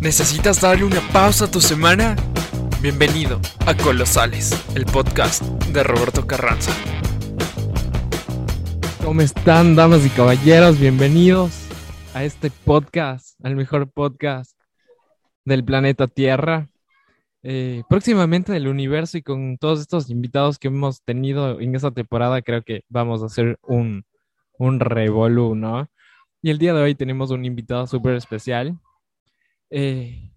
¿Necesitas darle una pausa a tu semana? Bienvenido a Colosales, el podcast de Roberto Carranza. ¿Cómo están, damas y caballeros? Bienvenidos a este podcast, al mejor podcast del planeta Tierra. Eh, próximamente del universo y con todos estos invitados que hemos tenido en esta temporada, creo que vamos a hacer un, un revolú, ¿no? Y el día de hoy tenemos un invitado súper especial. Eh,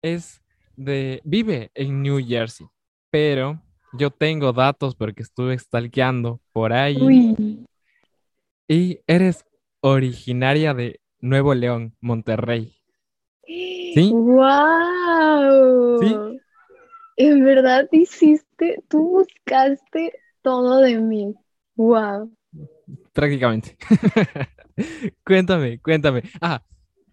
es de, vive en New Jersey, pero yo tengo datos porque estuve stalkeando por ahí. Y eres originaria de Nuevo León, Monterrey. ¿Sí? ¡Wow! ¿Sí? En verdad hiciste, tú buscaste todo de mí. ¡Wow! Prácticamente. cuéntame, cuéntame. Ah,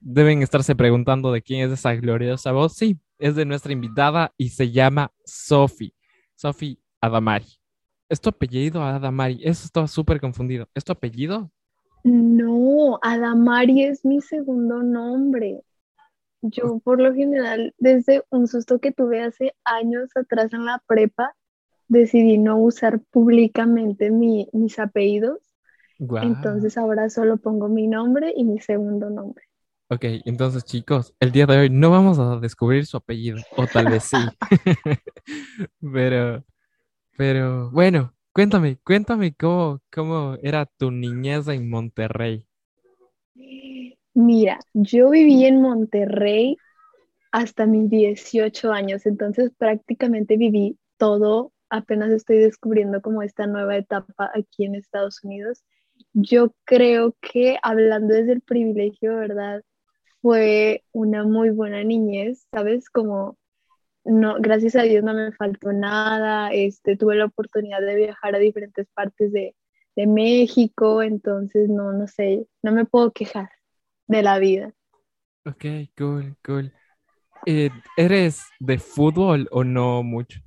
deben estarse preguntando de quién es esa gloriosa voz. Sí, es de nuestra invitada y se llama Sophie. Sophie Adamari. ¿Es tu apellido Adamari? Eso estaba súper confundido. ¿Es tu apellido? No, Adamari es mi segundo nombre. Yo por lo general, desde un susto que tuve hace años atrás en la prepa, decidí no usar públicamente mis apellidos. Entonces ahora solo pongo mi nombre y mi segundo nombre. Ok, entonces chicos, el día de hoy no vamos a descubrir su apellido, o tal vez sí. pero, pero bueno, cuéntame, cuéntame cómo, cómo era tu niñez en Monterrey. Mira, yo viví en Monterrey hasta mis 18 años, entonces prácticamente viví todo, apenas estoy descubriendo como esta nueva etapa aquí en Estados Unidos. Yo creo que hablando desde el privilegio, ¿verdad? Fue una muy buena niñez, ¿sabes? Como no, gracias a Dios no me faltó nada, este, tuve la oportunidad de viajar a diferentes partes de, de México, entonces no, no sé, no me puedo quejar de la vida. Ok, cool, cool. Eh, ¿Eres de fútbol o no mucho?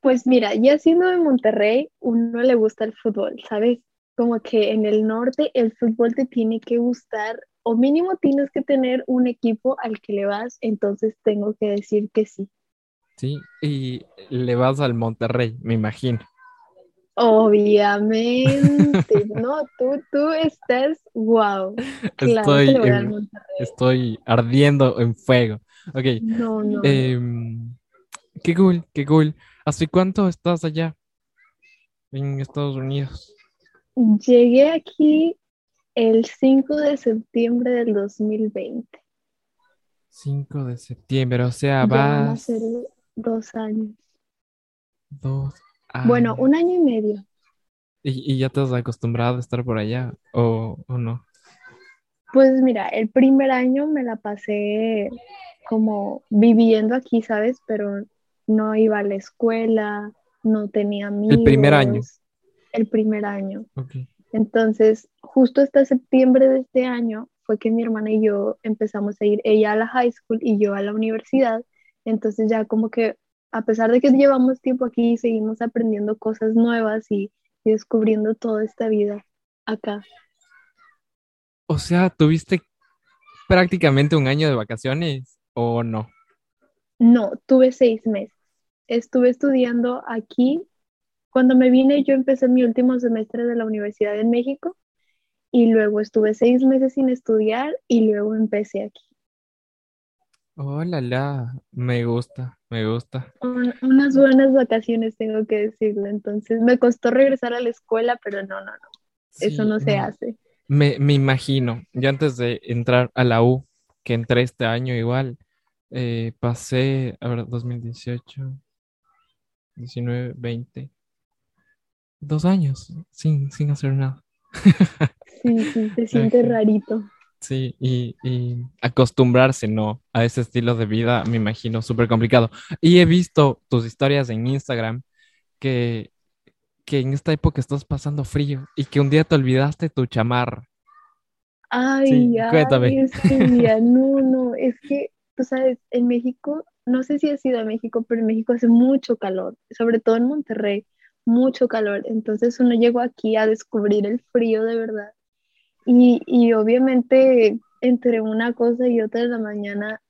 Pues mira, ya siendo de Monterrey, uno le gusta el fútbol, ¿sabes? Como que en el norte el fútbol te tiene que gustar o mínimo tienes que tener un equipo al que le vas, entonces tengo que decir que sí. Sí, y le vas al Monterrey, me imagino. Obviamente, no, tú, tú estás wow. estoy, estoy ardiendo en fuego. Ok. No, no. Em, qué cool, qué cool. ¿Hace cuánto estás allá en Estados Unidos? Llegué aquí el 5 de septiembre del 2020. 5 de septiembre, o sea, va a ser dos años. Dos bueno, un año y medio. ¿Y, ya te has acostumbrado a estar por allá o, no? Pues mira, el primer año me la pasé como viviendo aquí, ¿sabes? Pero no iba a la escuela, no tenía amigos. El primer año. El primer año. Entonces, justo hasta septiembre de este año fue que mi hermana y yo empezamos a ir, ella a la high school y yo a la universidad. Entonces ya como que a pesar de que llevamos tiempo aquí, seguimos aprendiendo cosas nuevas y, descubriendo toda esta vida acá. O sea, ¿tuviste prácticamente un año de vacaciones o no? No, tuve seis meses. Estuve estudiando aquí. Cuando me vine, yo empecé mi último semestre de la Universidad de México y luego estuve seis meses sin estudiar y luego empecé aquí. Hola, la, me gusta, me gusta. unas buenas vacaciones, tengo que decirlo. Entonces, me costó regresar a la escuela, pero no, no, no. Eso no se hace. Me, me, imagino, yo antes de entrar a la U, que entré este año igual, eh, pasé, a ver, 2018, 19, 20, dos años sin, sin hacer nada. Sí, sí, se siente rarito. Sí, y, acostumbrarse, ¿no? A ese estilo de vida, me imagino, súper complicado. Y he visto tus historias en Instagram que, que en esta época estás pasando frío y que un día te olvidaste tu chamarra. Ay, cuéntame. no, no, es que, tú sabes, en México, no sé si has sido a México, pero en México hace mucho calor, sobre todo en Monterrey, mucho calor. Entonces uno llegó aquí a descubrir el frío de verdad y, y obviamente entre una cosa y otra de la mañana,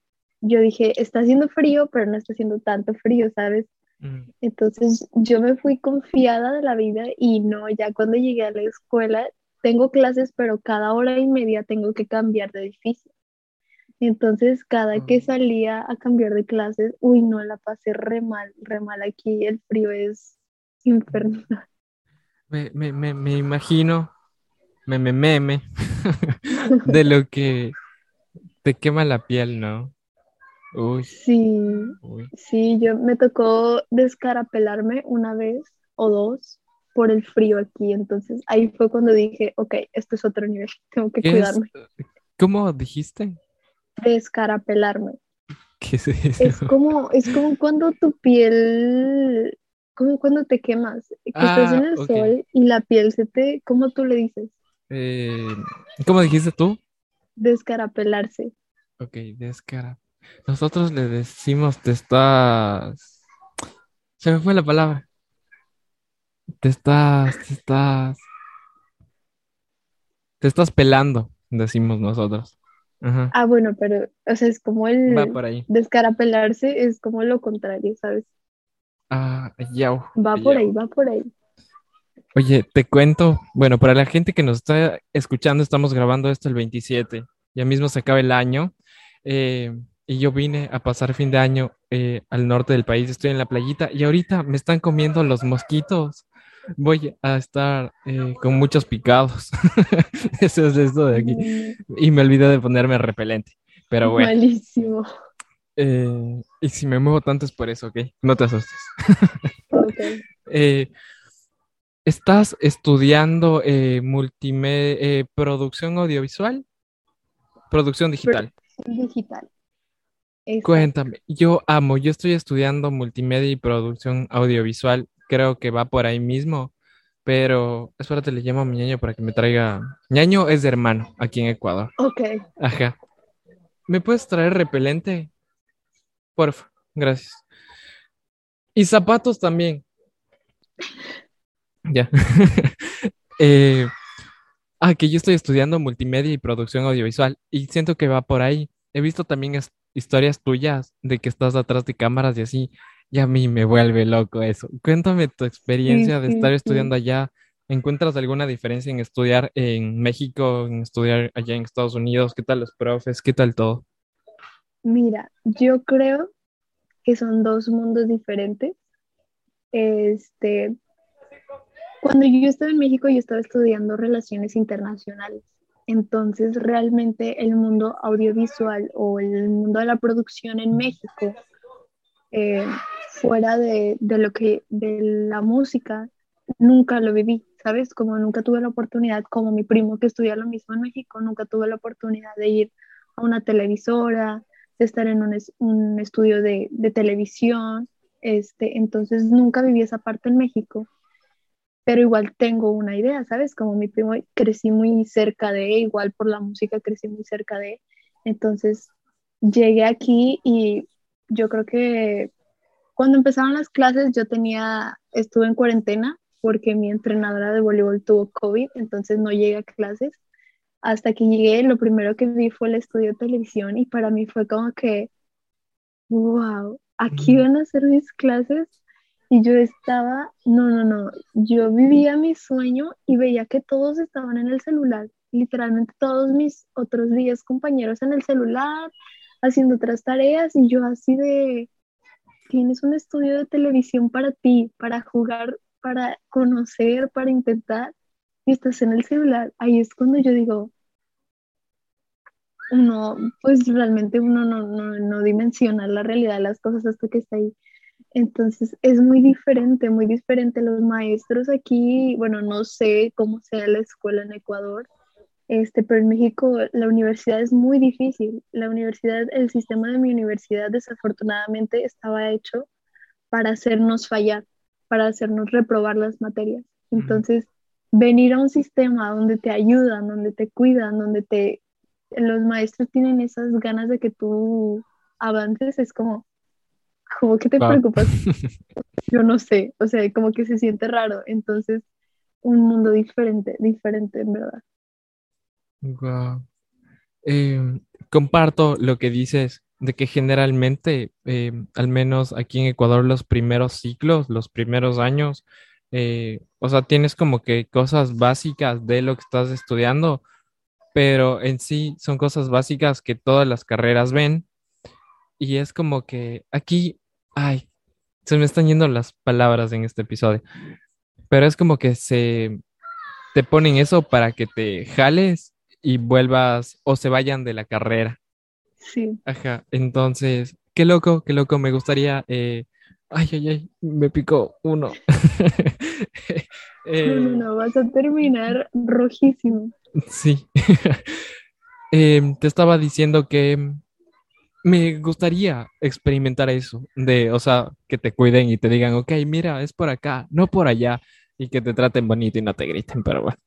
yo dije, está haciendo frío, pero no está haciendo tanto frío, ¿sabes? Mm, Entonces yo me fui confiada de la vida y no, ya cuando llegué a la escuela, tengo clases, pero cada hora y media tengo que cambiar de edificio. Entonces, cada que Mm. salía a cambiar de clases, uy, no, la pasé re mal, re mal aquí, el frío es infernal. Me, me, me, me imagino, me, me, meme, de lo que te quema la piel, ¿no? Uy, Sí, uy. sí, yo me tocó descarapelarme una vez o dos por el frío aquí, entonces ahí fue cuando dije, ok, esto es otro nivel, tengo que ¿Qué es? cuidarme. ¿Cómo dijiste? Descarapelarme. ¿Qué es Es eso? como, es como cuando tu piel, como cuando te quemas, que estás Ah, en el ok. sol y la piel se te, ¿cómo tú le dices? Eh, ¿cómo dijiste tú? Descarapelarse. Ok, descara. Nosotros le decimos te estás... Se me fue la palabra. Te estás, te estás... Te estás pelando, decimos nosotros. Ajá. Ah, bueno, pero, o sea, es como el Va por ahí. descarapelarse, es como lo contrario, ¿sabes? Ah, yau, Va por ahí, va por ahí. Oye, te cuento, bueno, para la gente que nos está escuchando, estamos grabando esto el 27, ya mismo se acaba el año, eh, y yo vine a pasar fin de año eh, al norte del país, estoy en la playita y ahorita me están comiendo los mosquitos, voy a estar eh, con muchos picados, eso es esto de aquí, Mm, y me olvidé de ponerme repelente, pero bueno, Malísimo. Eh, y si me muevo tanto es por eso, ¿ok? No te asustes. Eh, ¿estás estudiando eh, multime- eh, producción audiovisual? Producción digital. Digital. Exacto. Cuéntame, yo amo, yo estoy estudiando multimedia y producción audiovisual, creo que va por ahí mismo, pero espérate, le llamo a mi ñaño para que me traiga. ñaño es de hermano aquí en Ecuador. Ok. Ajá. ¿Me puedes traer repelente? Porfa, gracias. Y zapatos también. Ya. Eh, ah, que yo estoy estudiando multimedia y producción audiovisual y siento que va por ahí. He visto también historias tuyas de que estás atrás de cámaras y así, y a mí me vuelve loco eso. Cuéntame tu experiencia de estar estudiando allá. ¿Encuentras alguna diferencia en estudiar en México, en estudiar allá en Estados Unidos? ¿Qué tal los profes? ¿Qué tal todo? Mira, yo creo que son dos mundos diferentes. Este, cuando yo estaba en México, yo estaba estudiando relaciones internacionales. Entonces, realmente el mundo audiovisual o el mundo de la producción en México, eh, fuera de, de lo que, de la música, nunca lo viví, ¿sabes? Como nunca tuve la oportunidad, como mi primo que estudia lo mismo en México, nunca tuve la oportunidad de ir a una televisora, de estar en un, es- un estudio de, de televisión, este, entonces nunca viví esa parte en México, pero igual tengo una idea, ¿sabes? Como mi primo crecí muy cerca de, igual por la música crecí muy cerca de, entonces llegué aquí y yo creo que cuando empezaron las clases yo tenía, estuve en cuarentena porque mi entrenadora de voleibol tuvo COVID, entonces no llegué a clases. Hasta que llegué, lo primero que vi fue el estudio de televisión y para mí fue como que, wow, aquí van a hacer mis clases y yo estaba, no, no, no, yo vivía mi sueño y veía que todos estaban en el celular, literalmente todos mis otros 10 compañeros en el celular, haciendo otras tareas y yo así de, tienes un estudio de televisión para ti, para jugar, para conocer, para intentar, y estás en el celular. Ahí es cuando yo digo, uno, pues realmente uno no, no, no dimensiona la realidad de las cosas hasta que está ahí. Entonces es muy diferente, muy diferente. Los maestros aquí, bueno, no sé cómo sea la escuela en Ecuador, este, pero en México la universidad es muy difícil. La universidad, el sistema de mi universidad desafortunadamente estaba hecho para hacernos fallar, para hacernos reprobar las materias. Entonces, venir a un sistema donde te ayudan, donde te cuidan, donde te los maestros tienen esas ganas de que tú avances, es como, como que te Wow. preocupas. Yo no sé, o sea, como que se siente raro. Entonces, un mundo diferente, diferente en verdad. Guau. eh, comparto lo que dices de que generalmente, eh, al menos aquí en Ecuador, los primeros ciclos, los primeros años, eh, o sea, tienes como que cosas básicas de lo que estás estudiando, pero en sí son cosas básicas que todas las carreras ven. Y es como que aquí, ay, se me están yendo las palabras en este episodio, pero es como que se te ponen eso para que te jales y vuelvas o se vayan de la carrera. Sí. Ajá, entonces, qué loco, qué loco, me gustaría, eh, ay, ay, ay, me picó uno. No, no, Eh, no, vas a terminar rojísimo. sí. Em, te estaba diciendo que me gustaría experimentar eso, de, o sea, que te cuiden y te digan, ok, mira, es por acá, no por allá, y que te traten bonito y no te griten, pero bueno.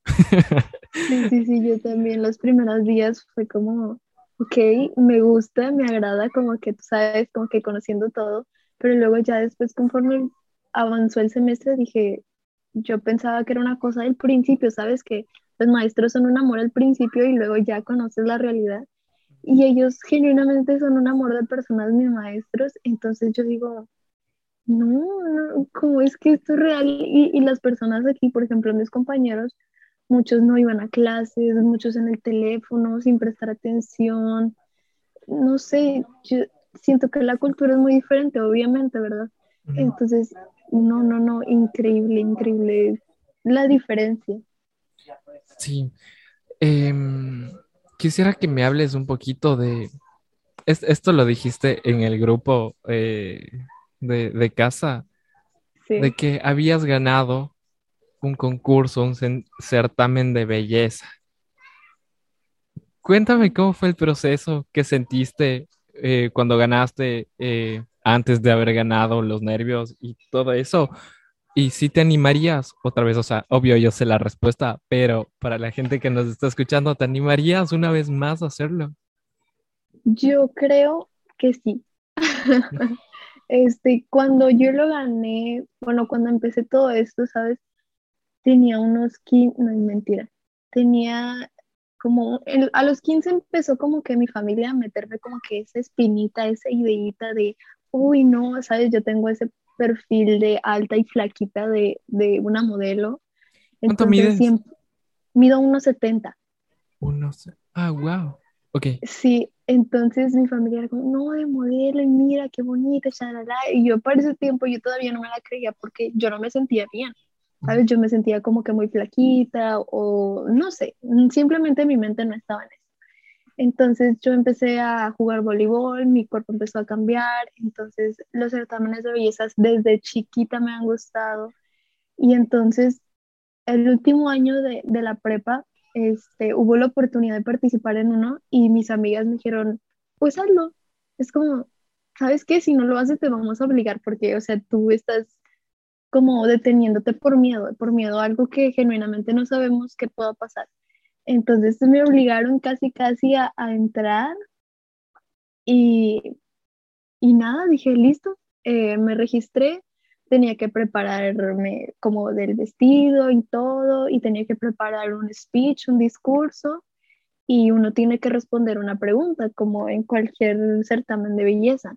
Sí, sí, sí, yo también los primeros días fue como, ok, me gusta, me agrada, como que tú sabes, como que conociendo todo, pero luego ya después conforme avanzó el semestre dije, yo pensaba que era una cosa del principio, sabes que los maestros son un amor al principio y luego ya conoces la realidad. Y ellos genuinamente son un amor de personas, mis maestros, entonces yo digo, no, no, ¿cómo es que esto es real? Y, y las personas aquí, por ejemplo, mis compañeros, muchos no iban a clases, muchos en el teléfono, sin prestar atención. No sé, yo siento que la cultura es muy diferente, obviamente, ¿verdad? Entonces, no, no, no, increíble, increíble la diferencia. Sí. Em, quisiera que me hables un poquito de... es- esto lo dijiste en el grupo eh, de, de casa, Sí. de que habías ganado un concurso, un certamen de belleza. Cuéntame cómo fue el proceso, qué sentiste eh, cuando ganaste, eh, antes de haber ganado, los nervios y todo eso. Y si te animarías, otra vez, o sea, obvio yo sé la respuesta, pero para la gente que nos está escuchando, ¿te animarías una vez más a hacerlo? Yo creo que sí. Este, cuando yo lo gané, bueno, cuando empecé todo esto, ¿sabes? Tenía unos 15, no es mentira, tenía como, a los 15 empezó como que mi familia a meterme como que esa espinita, esa ideita de, uy, no, ¿sabes? Yo tengo ese perfil de alta y flaquita de, de una modelo. ¿Cuánto Entonces mides? siempre, mido 1,70. Uno, se- ah, wow. Ok. Sí, entonces mi familia era como, no, de modelo, y mira qué bonita. Y yo para ese tiempo yo todavía no me la creía porque yo no me sentía bien, ¿sabes? Yo me sentía como que muy flaquita o no sé, simplemente mi mente no estaba en eso. Entonces yo empecé a jugar voleibol, mi cuerpo empezó a cambiar, entonces los certámenes de bellezas desde chiquita me han gustado. Y entonces el último año de, de la prepa, este, hubo la oportunidad de participar en uno y mis amigas me dijeron, pues hazlo. Es como, ¿sabes qué? Si no lo haces te vamos a obligar porque, o sea, tú estás como deteniéndote por miedo, por miedo a algo que genuinamente no sabemos qué pueda pasar. Entonces me obligaron casi, casi a, entrar y, y nada, dije, listo, eh, me registré, tenía que prepararme como del vestido y todo, y tenía que preparar un speech, un discurso, y uno tiene que responder una pregunta, como en cualquier certamen de belleza.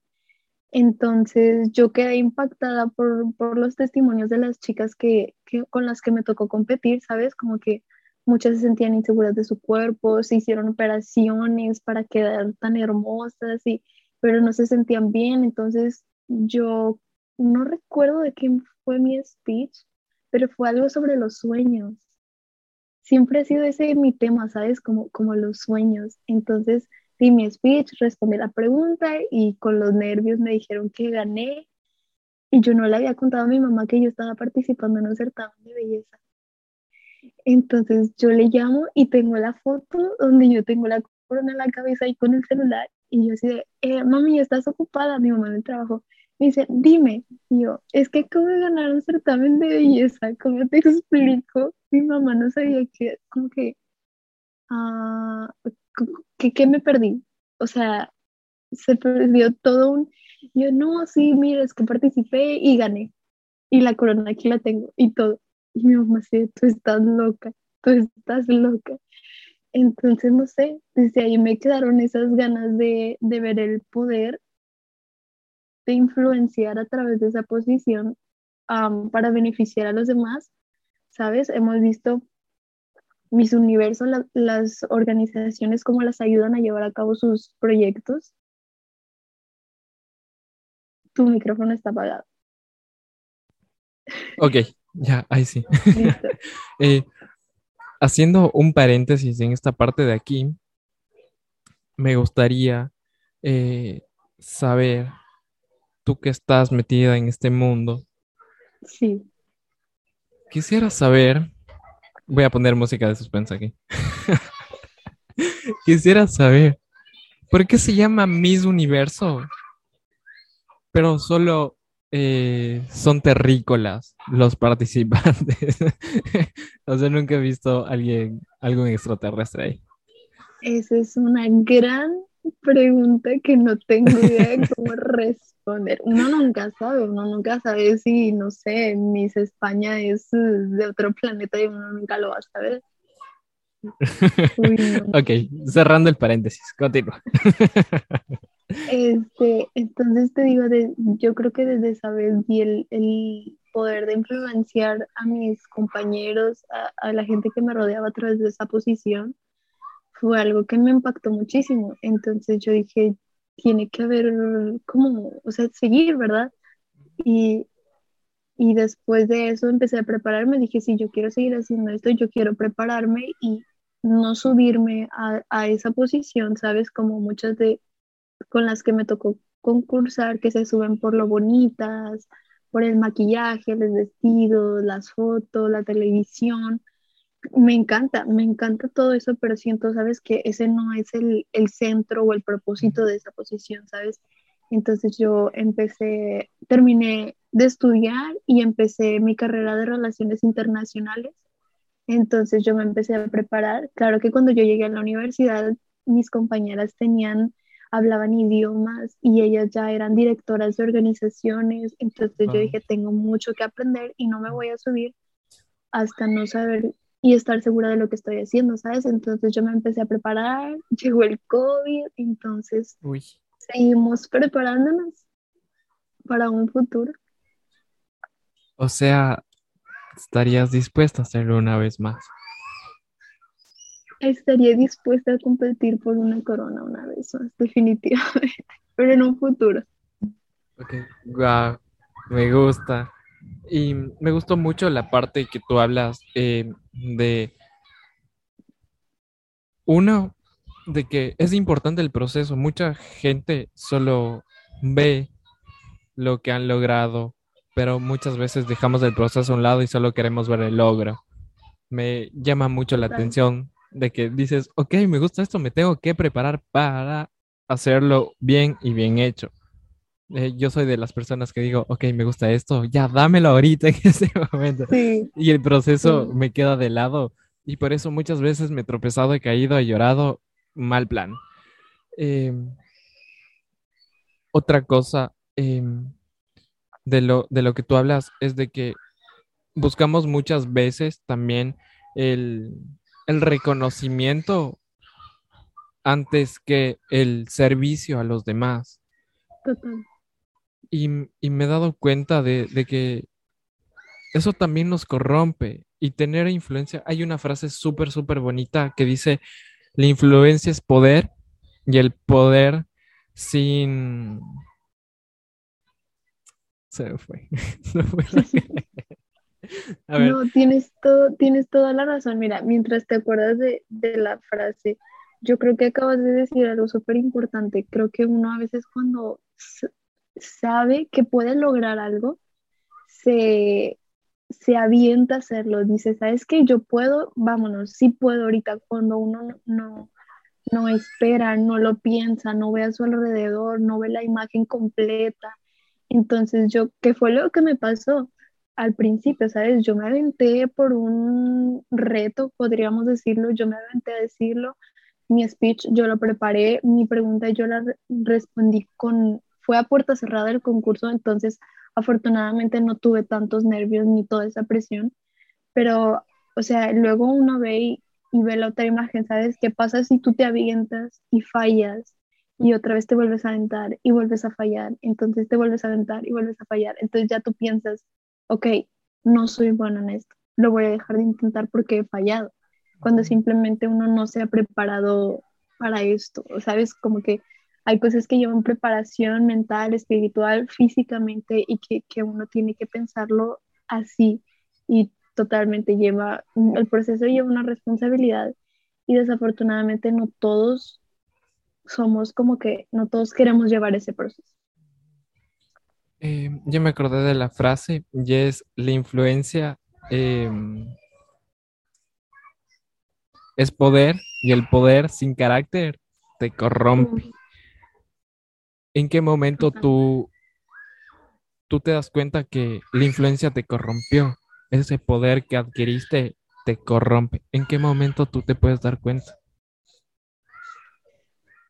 Entonces yo quedé impactada por, por los testimonios de las chicas que, que, con las que me tocó competir, ¿sabes? Como que muchas se sentían inseguras de su cuerpo, se hicieron operaciones para quedar tan hermosas, y, pero no se sentían bien. Entonces yo no recuerdo de quién fue mi speech, pero fue algo sobre los sueños. Siempre ha sido ese mi tema, ¿sabes? Como, como los sueños. Entonces di mi speech, respondí la pregunta y con los nervios me dijeron que gané. Y yo no le había contado a mi mamá que yo estaba participando en un certamen de belleza. Entonces yo le llamo y tengo la foto donde yo tengo la corona en la cabeza y con el celular. Y yo así de, eh, mami, ¿estás ocupada? Mi mamá en el trabajo. Me dice, dime. Y yo, es que acabo de ganar un certamen de belleza. ¿Cómo te explico? Mi mamá no sabía que, como que, ah, que, que me perdí. O sea, se perdió todo un... Yo, no, sí, mira, es que participé y gané. Y la corona aquí la tengo y todo. Y mi mamá así, tú estás loca, tú estás loca. Entonces, no sé, desde ahí me quedaron esas ganas de, de ver el poder de influenciar a través de esa posición para beneficiar a los demás, ¿sabes? Hemos visto mis universos, las organizaciones, cómo las ayudan a llevar a cabo sus proyectos. Tu micrófono está apagado. Ok, ya, ahí sí. Eh, haciendo un paréntesis en esta parte de aquí, me gustaría eh, saber, tú que estás metida en este mundo, Sí. Quisiera saber, voy a poner música de suspense aquí. Quisiera saber, ¿por qué se llama Miss Universo? Pero solo eh, son terrícolas los participantes. o sea, nunca he visto a alguien, algún extraterrestre ahí. Esa es una gran pregunta que no tengo idea de cómo responder uno nunca sabe, uno nunca sabe si, no sé, Miss España es de otro planeta y uno nunca lo va a saber. Ok, cerrando el paréntesis, continúa. Este, entonces te digo, yo creo que desde esa vez vi el, el poder de influenciar a mis compañeros, a, a, la gente que me rodeaba a través de esa posición, fue algo que me impactó muchísimo. Entonces yo dije, tiene que haber como, o sea, seguir, ¿verdad? Y, y después de eso empecé a prepararme, dije, si yo quiero seguir haciendo esto, yo quiero prepararme y no subirme a, a esa posición, ¿sabes? Como muchas de con las que me tocó concursar, que se suben por lo bonitas, por el maquillaje, los vestidos, las fotos, la televisión, me encanta, me encanta todo eso, pero siento, sabes, que ese no es el, centro o el propósito de esa posición, ¿sabes? Entonces yo empecé, terminé de estudiar y empecé mi carrera de relaciones internacionales. Entonces yo me empecé a preparar. Claro que cuando yo llegué a la universidad, mis compañeras tenían, hablaban idiomas y ellas ya eran directoras de organizaciones. Entonces yo dije, tengo mucho que aprender y no me voy a subir hasta no saber y estar segura de lo que estoy haciendo, ¿sabes? Entonces yo me empecé a preparar, llegó el COVID, entonces seguimos preparándonos para un futuro. O sea, ¿estarías dispuesta a hacerlo una vez más? Estaría dispuesta a competir por una corona una vez más, definitivamente, pero en un futuro. Ok, wow, me gusta. Y me gustó mucho la parte que tú hablas eh, de, uno, de que es importante el proceso. Mucha gente solo ve lo que han logrado, pero muchas veces dejamos el proceso a un lado y solo queremos ver el logro. Me llama mucho la atención de que dices, ok, me gusta esto, me tengo que preparar para hacerlo bien y bien hecho. Eh, yo soy de las personas que digo, ok, me gusta esto, ya dámelo ahorita en ese momento. Y el proceso me queda de lado. Y por eso muchas veces me he tropezado, he caído, he llorado, mal plan. Em, otra cosa em, de, lo, de lo que tú hablas es de que buscamos muchas veces también el, el reconocimiento antes que el servicio a los demás. Total. Y, me he dado cuenta de, que eso también nos corrompe y tener influencia. Hay una frase súper, súper bonita que dice, la influencia es poder y el poder sin... Se fue. No, tienes, todo, tienes toda la razón. Mira, mientras te acuerdas de, de la frase, yo creo que acabas de decir algo súper importante. Creo que uno a veces cuando sabe que puede lograr algo, se, se avienta a hacerlo, dice, ¿sabes qué? Yo puedo, vámonos, sí puedo ahorita cuando uno no, no espera, no lo piensa, no ve a su alrededor, no ve la imagen completa. Entonces yo, ¿qué fue lo que me pasó? Al principio, ¿sabes? Yo me aventé por un reto, podríamos decirlo, yo me aventé a decirlo, mi speech yo lo preparé, mi pregunta yo la respondí con fue a puerta cerrada el concurso, entonces afortunadamente no tuve tantos nervios ni toda esa presión, pero, o sea, luego uno ve y ve la otra imagen, ¿sabes? ¿Qué pasa si tú te avientas y fallas y otra vez te vuelves a aventar y vuelves a fallar? Entonces te vuelves a aventar y vuelves a fallar. Entonces ya tú piensas, ok, no soy bueno en esto, lo voy a dejar de intentar porque he fallado, cuando simplemente uno no se ha preparado para esto, ¿sabes? Como que hay cosas que llevan preparación mental, espiritual, físicamente y que, que uno tiene que pensarlo así y totalmente lleva, el proceso lleva una responsabilidad y desafortunadamente no todos somos como que, no todos queremos llevar ese proceso. Eh, yo me acordé de la frase y es la influencia em, es poder y el poder sin carácter te corrompe. ¿En qué momento tú, tú te das cuenta que la influencia te corrompió? Ese poder que adquiriste te corrompe. ¿En qué momento tú te puedes dar cuenta?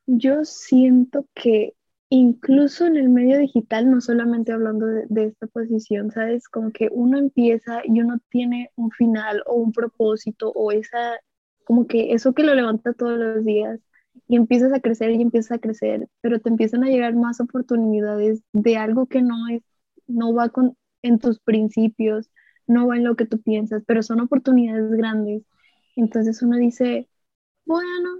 Yo siento que incluso en el medio digital, no solamente hablando de, esta posición, ¿sabes? Como que uno empieza y uno tiene un final o un propósito o esa, como que eso que lo levanta todos los días y empiezas a crecer y empiezas a crecer, pero te empiezan a llegar más oportunidades de algo que no es, no va con, en tus principios, no va en lo que tú piensas, pero son oportunidades grandes. Entonces uno dice, bueno,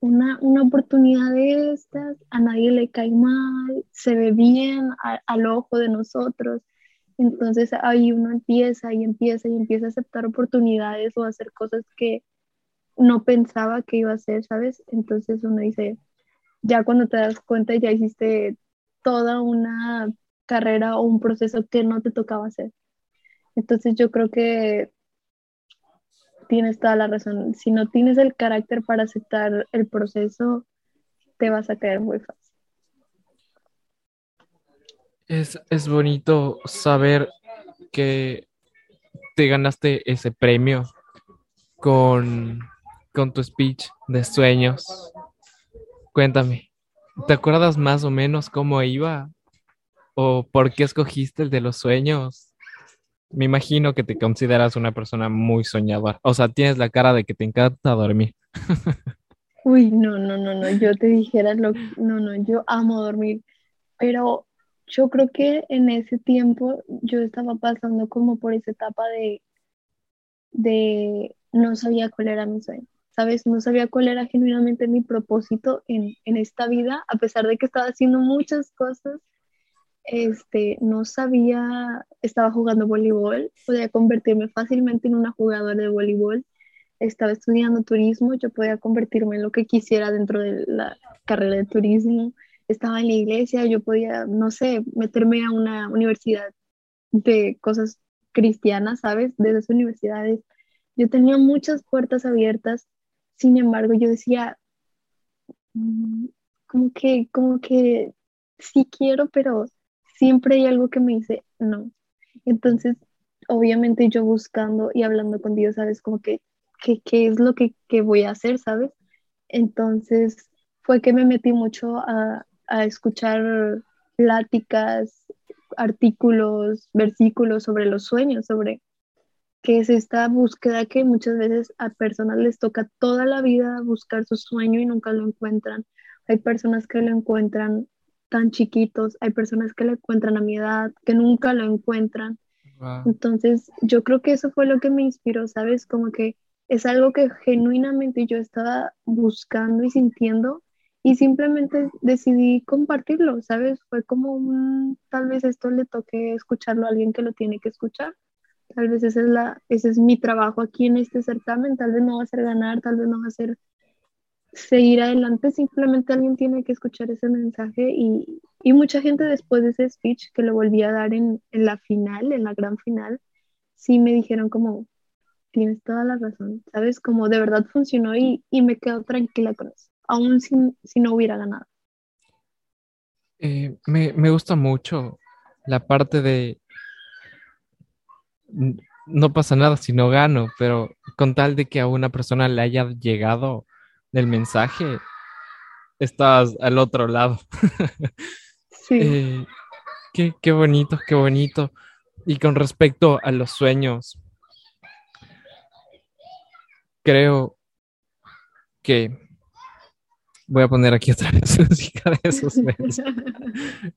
una, una oportunidad de estas, a nadie le cae mal, se ve bien al ojo de nosotros. Entonces ahí uno empieza y empieza y empieza a aceptar oportunidades o a hacer cosas que no pensaba que iba a hacer, ¿sabes? Entonces uno dice, ya cuando te das cuenta ya hiciste toda una carrera o un proceso que no te tocaba hacer. Entonces yo creo que tienes toda la razón. Si no tienes el carácter para aceptar el proceso, te vas a caer muy fácil. Es, es bonito saber que te ganaste ese premio con, con tu speech de sueños. Cuéntame, ¿te acuerdas más o menos cómo iba? ¿O por qué escogiste el de los sueños? Me imagino que te consideras una persona muy soñadora. O sea, tienes la cara de que te encanta dormir. Uy, no, no, no, no. Yo te dijera lo no, no, yo amo dormir. Pero yo creo que en ese tiempo yo estaba pasando como por esa etapa de, de no sabía cuál era mi sueño. ¿Sabes? No sabía cuál era genuinamente mi propósito en, en esta vida, a pesar de que estaba haciendo muchas cosas este, no sabía, estaba jugando voleibol, podía convertirme fácilmente en una jugadora de voleibol, estaba estudiando turismo, yo podía convertirme en lo que quisiera dentro de la carrera de turismo, estaba en la iglesia, yo podía, no sé, meterme a una universidad de cosas cristianas, ¿sabes? De esas universidades. Yo tenía muchas puertas abiertas, sin embargo, yo decía, mm, como que, como que sí quiero, pero siempre hay algo que me dice no. Entonces, obviamente yo buscando y hablando con Dios, ¿sabes? Como que, ¿qué es lo que, voy a hacer, ¿sabes? Entonces, fue que me metí mucho a, a escuchar pláticas, artículos, versículos sobre los sueños, sobre qué es esta búsqueda que muchas veces a personas les toca toda la vida buscar su sueño y nunca lo encuentran. Hay personas que lo encuentran tan chiquitos, hay personas que lo encuentran a mi edad, que nunca lo encuentran. Entonces, yo creo que eso fue lo que me inspiró, ¿sabes? Como que es algo que genuinamente yo estaba buscando y sintiendo y simplemente decidí compartirlo, ¿sabes? Fue como un, tal vez esto le toque escucharlo a alguien que lo tiene que escuchar. Tal vez ese es, la, ese es mi trabajo aquí en este certamen, tal vez no va a ser ganar, tal vez no va a ser seguir adelante, simplemente alguien tiene que escuchar ese mensaje y, y mucha gente después de ese speech que lo volví a dar en, en, la final, en la gran final, sí me dijeron como, tienes toda la razón, ¿sabes? Como de verdad funcionó y, y me quedo tranquila con eso, aún si, si no hubiera ganado. Eh, me, me gusta mucho la parte de no pasa nada si no gano, pero con tal de que a una persona le haya llegado del mensaje, estás al otro lado. Sí. Eh, qué, qué bonito, qué bonito. Y con respecto a los sueños, creo que voy a poner aquí otra vez música de suspenso.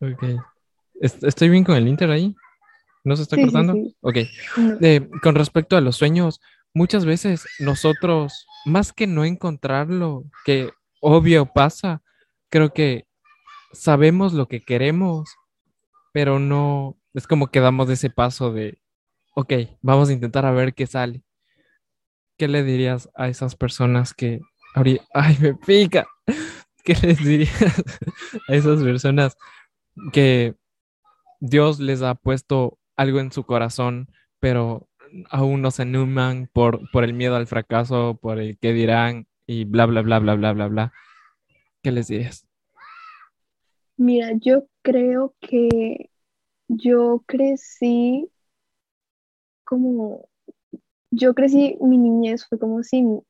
ok. Est- ¿Estoy bien con el Inter ahí? ¿No se está Sí, cortando? sí. Ok. Eh, con respecto a los sueños, muchas veces nosotros, más que no encontrarlo, que obvio pasa, creo que sabemos lo que queremos, pero no, es como que damos ese paso de, ok, vamos a intentar a ver qué sale. ¿Qué le dirías a esas personas que, ay, me pica, ¿qué les dirías a esas personas que Dios les ha puesto algo en su corazón, pero aún no se animan por, por el miedo al fracaso, por el qué dirán y bla, bla, bla, bla, bla, bla, bla. ¿Qué les dirías? Mira, yo creo que yo crecí como, yo crecí, mi niñez fue como sin,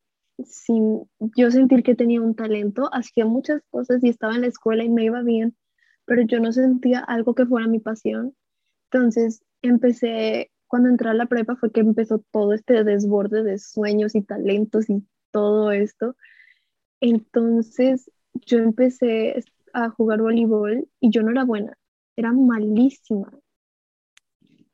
sin yo sentir que tenía un talento, hacía muchas cosas y estaba en la escuela y me iba bien, pero yo no sentía algo que fuera mi pasión. Entonces empecé, cuando entré a la prepa fue que empezó todo este desborde de sueños y talentos y todo esto. Entonces yo empecé a jugar voleibol y yo no era buena, era malísima.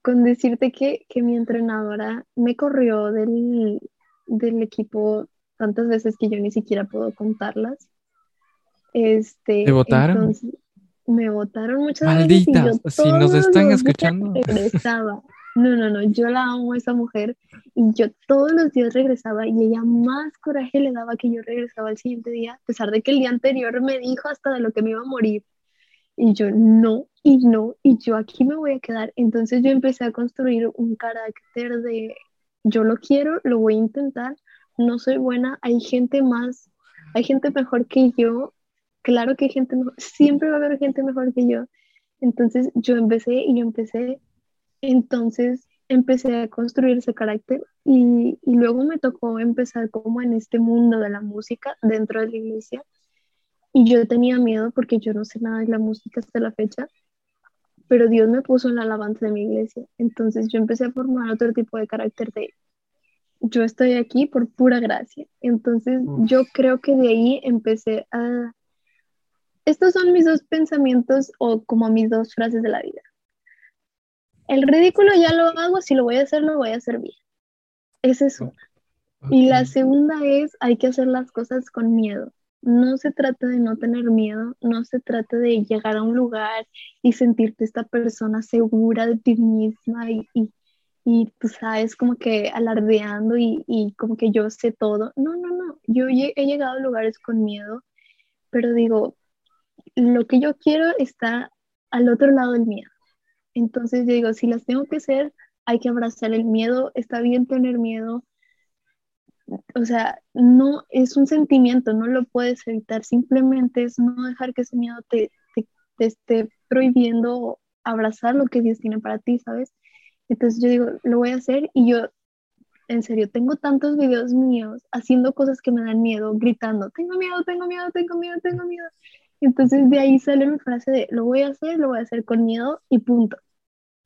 Con decirte que, que mi entrenadora me corrió del, del equipo tantas veces que yo ni siquiera puedo contarlas. Este, ¿Te votaron? entonces, me votaron muchas veces y yo si nos están escuchando. regresaba. No, no, no, yo la amo a esa mujer y yo todos los días regresaba y ella más coraje le daba que yo regresaba al siguiente día, a pesar de que el día anterior me dijo hasta de lo que me iba a morir. Y yo no, y no, y yo aquí me voy a quedar. Entonces yo empecé a construir un carácter de yo lo quiero, lo voy a intentar, no soy buena, hay gente más, hay gente mejor que yo, claro que hay gente mejor, siempre va a haber gente mejor que yo. Entonces yo empecé y yo empecé, entonces empecé a construir ese carácter y, y luego me tocó empezar como en este mundo de la música dentro de la iglesia. Y yo tenía miedo porque yo no sé nada de la música hasta la fecha, pero Dios me puso en la alabanza de mi iglesia. Entonces yo empecé a formar otro tipo de carácter de yo estoy aquí por pura gracia. Entonces Uf. yo creo que de ahí empecé a... Estos son mis dos pensamientos o como mis dos frases de la vida. El ridículo ya lo hago, si lo voy a hacer, lo voy a hacer bien. Esa es una. Y la segunda es, hay que hacer las cosas con miedo. No se trata de no tener miedo, no se trata de llegar a un lugar y sentirte esta persona segura de ti misma y, y, y tú sabes, como que alardeando y, y como que yo sé todo. No, no, no. Yo lle- he llegado a lugares con miedo, pero digo, lo que yo quiero está al otro lado del miedo. Entonces yo digo, si las tengo que hacer, hay que abrazar el miedo, está bien tener miedo, o sea, no es un sentimiento, no lo puedes evitar, simplemente es no dejar que ese miedo te, te, te esté prohibiendo abrazar lo que Dios tiene para ti, ¿sabes? Entonces yo digo, lo voy a hacer y yo, en serio, tengo tantos videos míos haciendo cosas que me dan miedo, gritando, tengo miedo, tengo miedo, tengo miedo, tengo miedo. Entonces de ahí sale mi frase de, lo voy a hacer, lo voy a hacer con miedo y punto.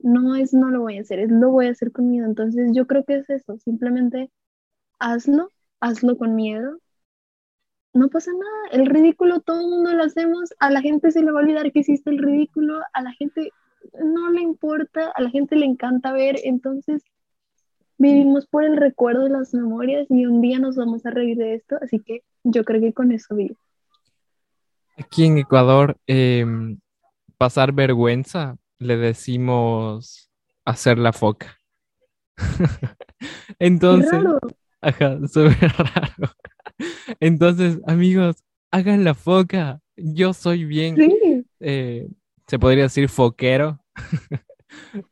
No es no lo voy a hacer, es lo voy a hacer con miedo. Entonces yo creo que es eso, simplemente hazlo, hazlo con miedo. No pasa nada, el ridículo todo el mundo lo hacemos, a la gente se le va a olvidar que hiciste el ridículo, a la gente no le importa, a la gente le encanta ver, entonces vivimos por el recuerdo de las memorias y un día nos vamos a reír de esto, así que yo creo que con eso vivo. Aquí en Ecuador, em, pasar vergüenza le decimos hacer la foca. Entonces, raro. ajá, súper raro. Entonces, amigos, hagan la foca. Yo soy bien, Sí, eh, se podría decir foquero.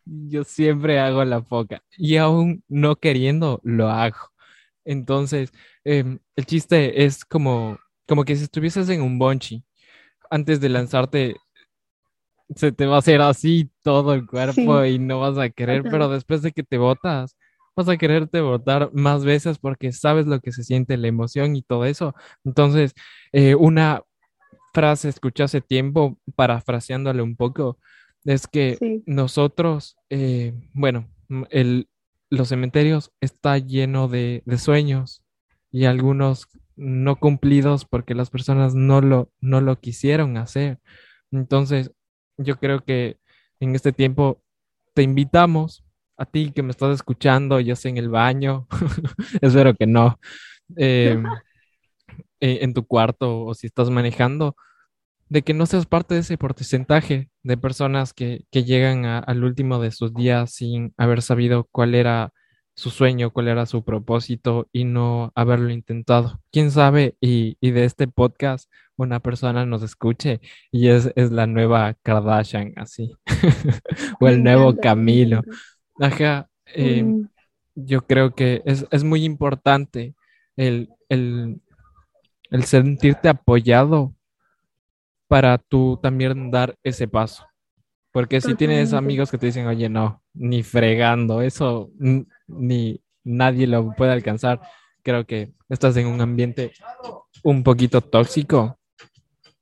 Yo siempre hago la foca y aún no queriendo lo hago. Entonces, em, el chiste es como, como que si estuvieses en un bungee, antes de lanzarte, se te va a hacer así todo el cuerpo Sí. y no vas a querer, Ajá. pero después de que te botas, vas a quererte botar más veces porque sabes lo que se siente la emoción y todo eso. Entonces, eh, una frase escuché hace tiempo, parafraseándole un poco, es que sí, nosotros, eh, bueno, el, los cementerios está lleno de, de sueños, y algunos no cumplidos porque las personas no lo, no lo quisieron hacer. Entonces, yo creo que en este tiempo te invitamos a ti que me estás escuchando, ya sea en el baño, espero que no, em, eh, en tu cuarto o si estás manejando, de que no seas parte de ese porcentaje de personas que, llegan al último de sus días sin haber sabido cuál era su sueño, cuál era su propósito y no haberlo intentado. ¿Quién sabe? Y, de este podcast una persona nos escuche y es, la nueva Kardashian, así, o el nuevo Camilo. Ajá, eh, mm. yo creo que es, muy importante el, el, el sentirte apoyado para tú también dar ese paso. Porque si tienes amigos que te dicen, oye, no, ni fregando, eso ni nadie lo puede alcanzar, creo que estás en un ambiente un poquito tóxico.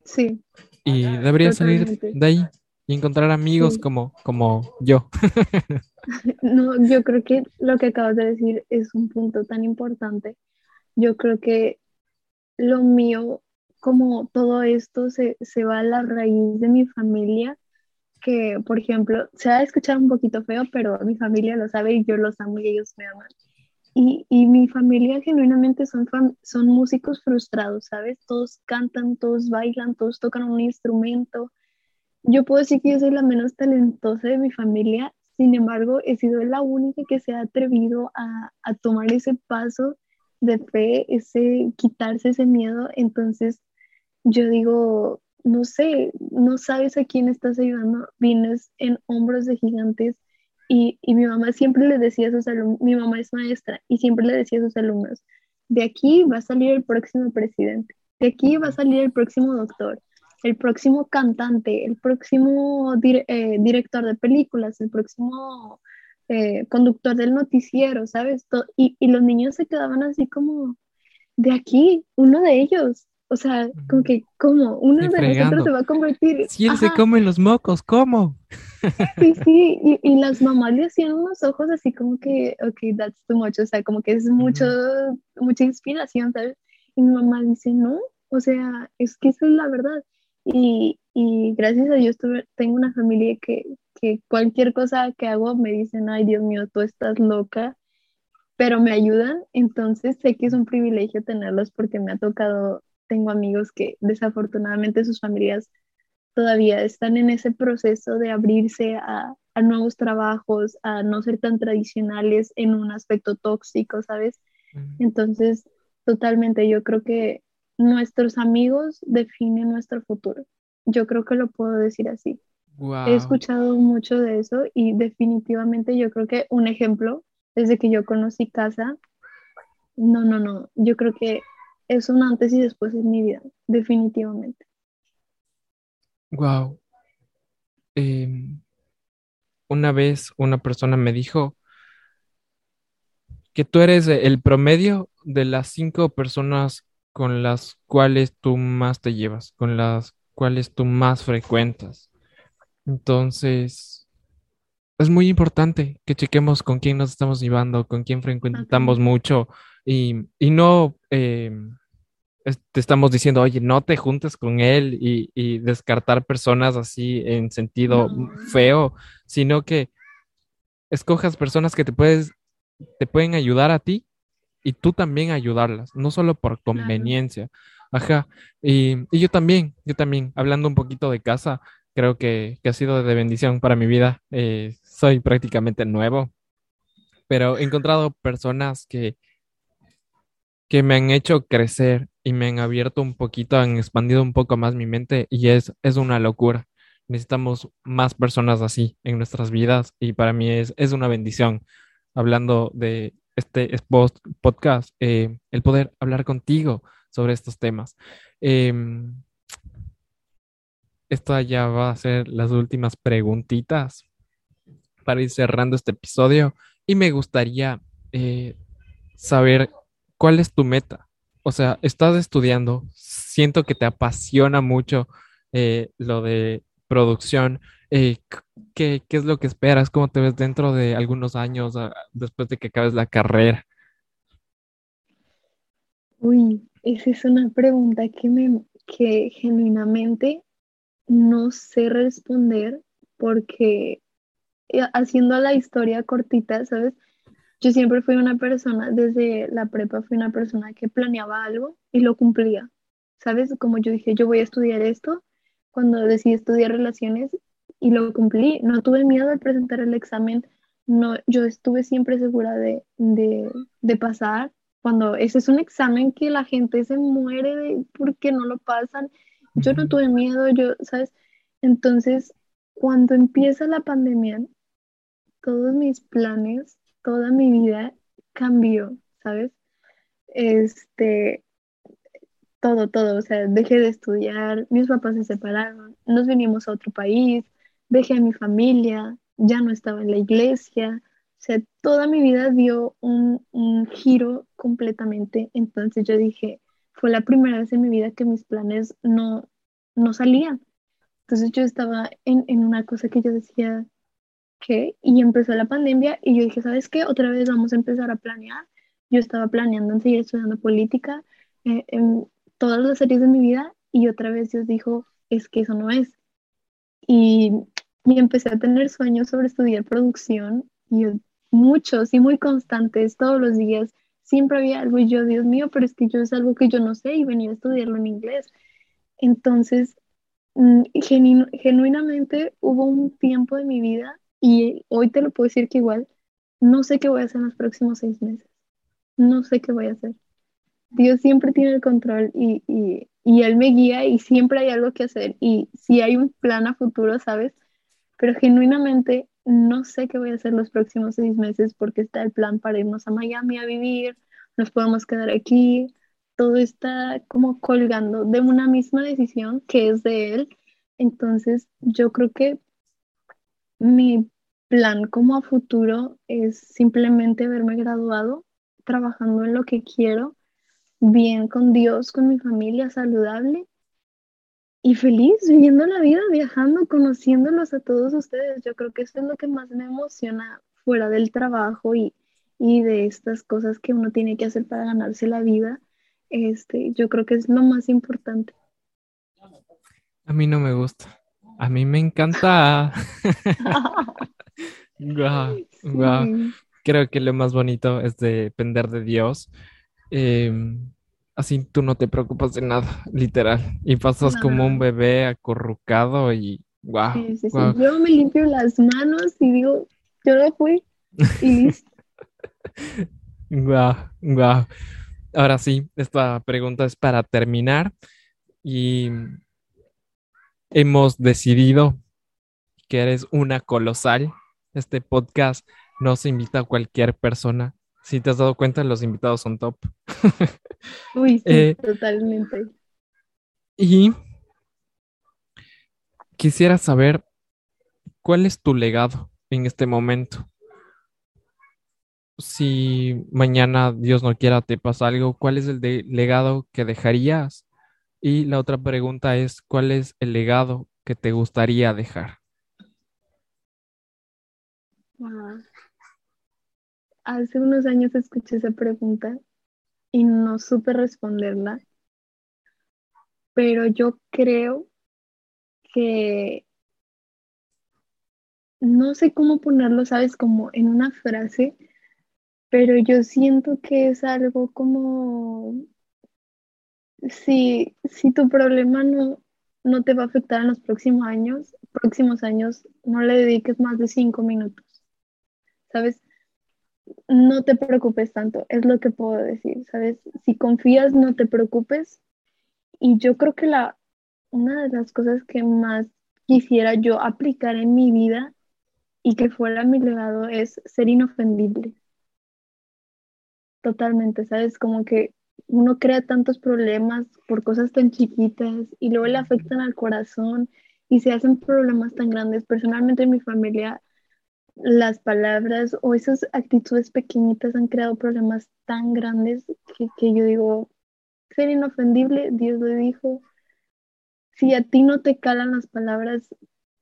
Sí. Y deberías salir de ahí y encontrar amigos como, como yo. no, yo creo que lo que acabas de decir es un punto tan importante. Yo creo que lo mío como todo esto se, va a la raíz de mi familia, que por ejemplo, se va a escuchar un poquito feo, pero mi familia lo sabe y yo los amo y ellos me aman. Y, mi familia genuinamente son, son músicos frustrados, ¿sabes? Todos cantan, todos bailan, todos tocan un instrumento. Yo puedo decir que yo soy la menos talentosa de mi familia, sin embargo, he sido la única que se ha atrevido a, a tomar ese paso de fe, ese quitarse ese miedo. Entonces, yo digo, no sé, no sabes a quién estás ayudando, vienes en hombros de gigantes y, y, mi mamá siempre le decía a sus alumnos, mi mamá es maestra y siempre le decía a sus alumnos, de aquí va a salir el próximo presidente, de aquí va a salir el próximo doctor, el próximo cantante, el próximo eh, director de películas, el próximo eh, conductor del noticiero, ¿sabes? y, y los niños se quedaban así como, de aquí, uno de ellos, o sea, como que, ¿cómo? Uno de nosotros se va a convertir. Si él se come los mocos, ¿cómo? Sí, sí, y, y, las mamás le hacían unos ojos así como que, ok, that's too much, o sea, como que es mucho, mucha inspiración, ¿sabes? Y mi mamá dice, no, o sea, es que eso es la verdad. Y, y gracias a Dios tuve, tengo una familia que, que cualquier cosa que hago me dicen, ay, Dios mío, tú estás loca, pero me ayudan, entonces sé que es un privilegio tenerlos porque me ha tocado tengo amigos que desafortunadamente sus familias todavía están en ese proceso de abrirse a, nuevos trabajos, a no ser tan tradicionales en un aspecto tóxico, ¿sabes? Entonces, totalmente, yo creo que nuestros amigos definen nuestro futuro. Yo creo que lo puedo decir así. He escuchado mucho de eso y definitivamente yo creo que un ejemplo, desde que yo conocí casa, no, no, no, yo creo que es un antes y después en mi vida, definitivamente. Wow. Em, una vez una persona me dijo que tú eres el promedio de las cinco personas con las cuales tú más te llevas, con las cuales tú más frecuentas. Entonces, es muy importante que chequemos con quién nos estamos llevando, con quién frecuentamos mucho y, no eh, te estamos diciendo, oye, no te juntes con él y, descartar personas así en sentido feo, sino que escojas personas que te, puedes, te pueden ayudar a ti y tú también ayudarlas, no solo por conveniencia. Ajá. Y, yo también, yo también, hablando un poquito de casa, creo que, ha sido de bendición para mi vida. Eh, soy prácticamente nuevo, pero he encontrado personas que, que me han hecho crecer y me han abierto un poquito, han expandido un poco más mi mente y es, es una locura. Necesitamos más personas así en nuestras vidas y para mí es, es una bendición hablando de este podcast, eh, el poder hablar contigo sobre estos temas. Eh, esta ya va a ser las últimas preguntitas para ir cerrando este episodio y me gustaría eh, saber ¿cuál es tu meta? O sea, estás estudiando, siento que te apasiona mucho eh, lo de producción. Eh, ¿qué, es lo que esperas? ¿Cómo te ves dentro de algunos años ah, después de que acabes la carrera? Uy, esa es una pregunta que me que genuinamente no sé responder porque eh, haciendo la historia cortita, ¿sabes? Yo siempre fui una persona, desde la prepa fui una persona que planeaba algo y lo cumplía, ¿sabes? Como yo dije, yo voy a estudiar esto, cuando decidí estudiar relaciones y lo cumplí, no tuve miedo de presentar el examen, no, yo estuve siempre segura de, de, de pasar, cuando ese es un examen que la gente se muere de porque no lo pasan, yo no tuve miedo, yo, ¿sabes? Entonces, cuando empieza la pandemia, todos mis planes, toda mi vida cambió, ¿sabes? Este, todo, todo, o sea, dejé de estudiar, mis papás se separaron, nos vinimos a otro país, dejé a mi familia, ya no estaba en la iglesia, o sea, toda mi vida dio un, un giro completamente, entonces yo dije, fue la primera vez en mi vida que mis planes no, no salían. Entonces yo estaba en, en una cosa que yo decía, Y empezó la pandemia y yo dije, ¿sabes qué? Otra vez vamos a empezar a planear. Yo estaba planeando en seguir estudiando política eh, en todas las series de mi vida y otra vez Dios dijo, es que eso no es. Y, empecé a tener sueños sobre estudiar producción y muchos y muy constantes todos los días. Siempre había algo y yo, Dios mío, pero es que yo es algo que yo no sé y venía a estudiarlo en inglés. Entonces, mm, genuinamente hubo un tiempo de mi vida y hoy te lo puedo decir que igual, no sé qué voy a hacer en los próximos seis meses. No sé qué voy a hacer. Dios siempre tiene el control y, y, y Él me guía y siempre hay algo que hacer. Y si hay un plan a futuro, ¿sabes? Pero genuinamente no sé qué voy a hacer los próximos seis meses porque está el plan para irnos a Miami a vivir, nos podemos quedar aquí, todo está como colgando de una misma decisión que es de él. Entonces, yo creo que mi plan como a futuro es simplemente verme graduado, trabajando en lo que quiero, bien con Dios, con mi familia, saludable y feliz, viviendo la vida, viajando, conociéndolos a todos ustedes. Yo creo que eso es lo que más me emociona fuera del trabajo y, y de estas cosas que uno tiene que hacer para ganarse la vida este, yo creo que es lo más importante. A mí no me gusta. A mí me encanta. Creo que lo más bonito es depender de Dios. Em, así tú no te preocupas de nada, literal. Y pasas como un bebé acurrucado y wow, Yo me limpio las manos y digo, yo lo fui y listo. Guau, guau. Ahora sí, esta pregunta es para terminar y hemos decidido que eres una colosal. Este podcast no se invita a cualquier persona. Si te has dado cuenta, los invitados son top. Uy, sí, eh, totalmente. Y quisiera saber cuál es tu legado en este momento si mañana, Dios no quiera, te pasa algo, ¿cuál es el legado que dejarías? Y la otra pregunta es, ¿cuál es el legado que te gustaría dejar? Hace unos años escuché esa pregunta y no supe responderla, pero yo creo que no sé cómo ponerlo, ¿sabes? Como en una frase, pero yo siento que es algo como, si, si tu problema no, no te va a afectar en los próximos años, próximos años, no le dediques más de cinco minutos, ¿sabes? No te preocupes tanto, es lo que puedo decir, ¿sabes? Si confías, no te preocupes. Y yo creo que la, una de las cosas que más quisiera yo aplicar en mi vida y que fuera mi legado es ser inofendible. Totalmente, ¿sabes? Como que uno crea tantos problemas por cosas tan chiquitas y luego le afectan al corazón y se hacen problemas tan grandes. Personalmente en mi familia, las palabras o esas actitudes pequeñitas han creado problemas tan grandes que, que yo digo, ser inofendible, Dios lo dijo. Si a ti no te calan las palabras,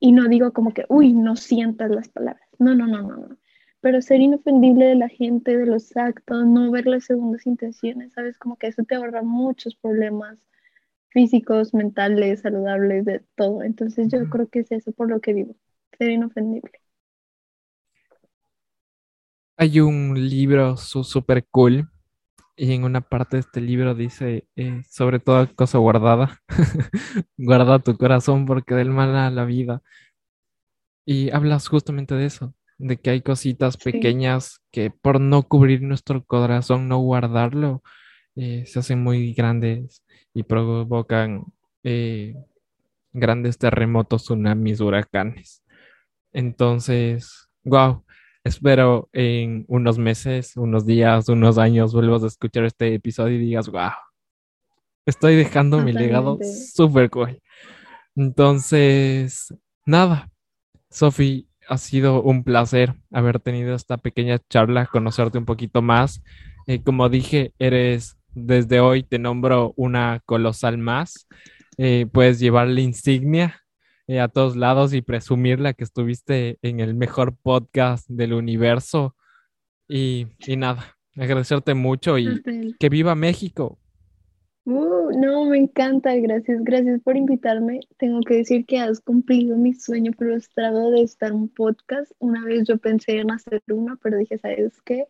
y no digo como que, uy, no sientas las palabras. No, no, no, no, no pero ser inofendible de la gente, de los actos, no ver las segundas intenciones, ¿sabes? Como que eso te ahorra muchos problemas físicos, mentales, saludables, de todo. Entonces yo creo que es eso por lo que vivo, ser inofendible. Hay un libro súper cool y en una parte de este libro dice, eh, sobre toda cosa guardada, guarda tu corazón porque del mal a la vida. Y hablas justamente de eso, de que hay cositas pequeñas que por no cubrir nuestro corazón, no guardarlo, eh, se hacen muy grandes y provocan eh, grandes terremotos, tsunamis, huracanes. Entonces, wow, espero en unos meses, unos días, unos años vuelvas a escuchar este episodio y digas, wow, estoy dejando mi legado súper cool. Entonces, nada, Sofi, ha sido un placer haber tenido esta pequeña charla, conocerte un poquito más. Eh, como dije, eres desde hoy, te nombro una colosal más. Eh, puedes llevar la insignia eh, a todos lados y presumirla que estuviste en el mejor podcast del universo. Y, y nada, agradecerte mucho y que viva México. Uh, no, me encanta, gracias, gracias por invitarme. Tengo que decir que has cumplido mi sueño frustrado de estar en un podcast. Una vez yo pensé en hacer uno, pero dije, ¿sabes qué?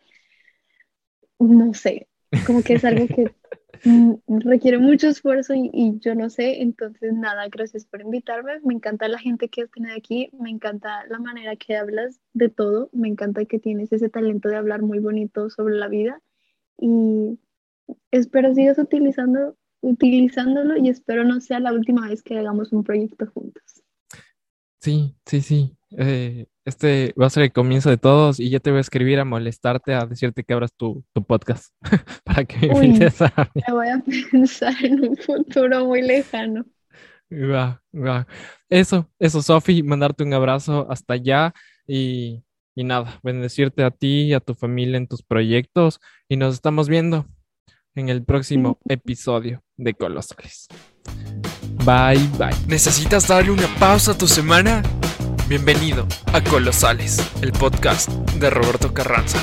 No sé, como que es algo que requiere mucho esfuerzo y, yo no sé, entonces nada, gracias por invitarme. Me encanta la gente que has tenido aquí, me encanta la manera que hablas de todo, me encanta que tienes ese talento de hablar muy bonito sobre la vida y espero sigas utilizando, utilizándolo y espero no sea la última vez que hagamos un proyecto juntos. Sí, sí, sí. Eh, este va a ser el comienzo de todos y ya te voy a escribir a molestarte, a decirte que abras tu, podcast para que me a voy a pensar en un futuro muy lejano. Va, va. Eso, eso, Sofi, mandarte un abrazo hasta allá y, y nada, bendecirte a ti y a tu familia en tus proyectos y nos estamos viendo en el próximo episodio de Colosales. Bye bye. ¿Necesitas darle una pausa a tu semana? Bienvenido a Colosales, el podcast de Roberto Carranza.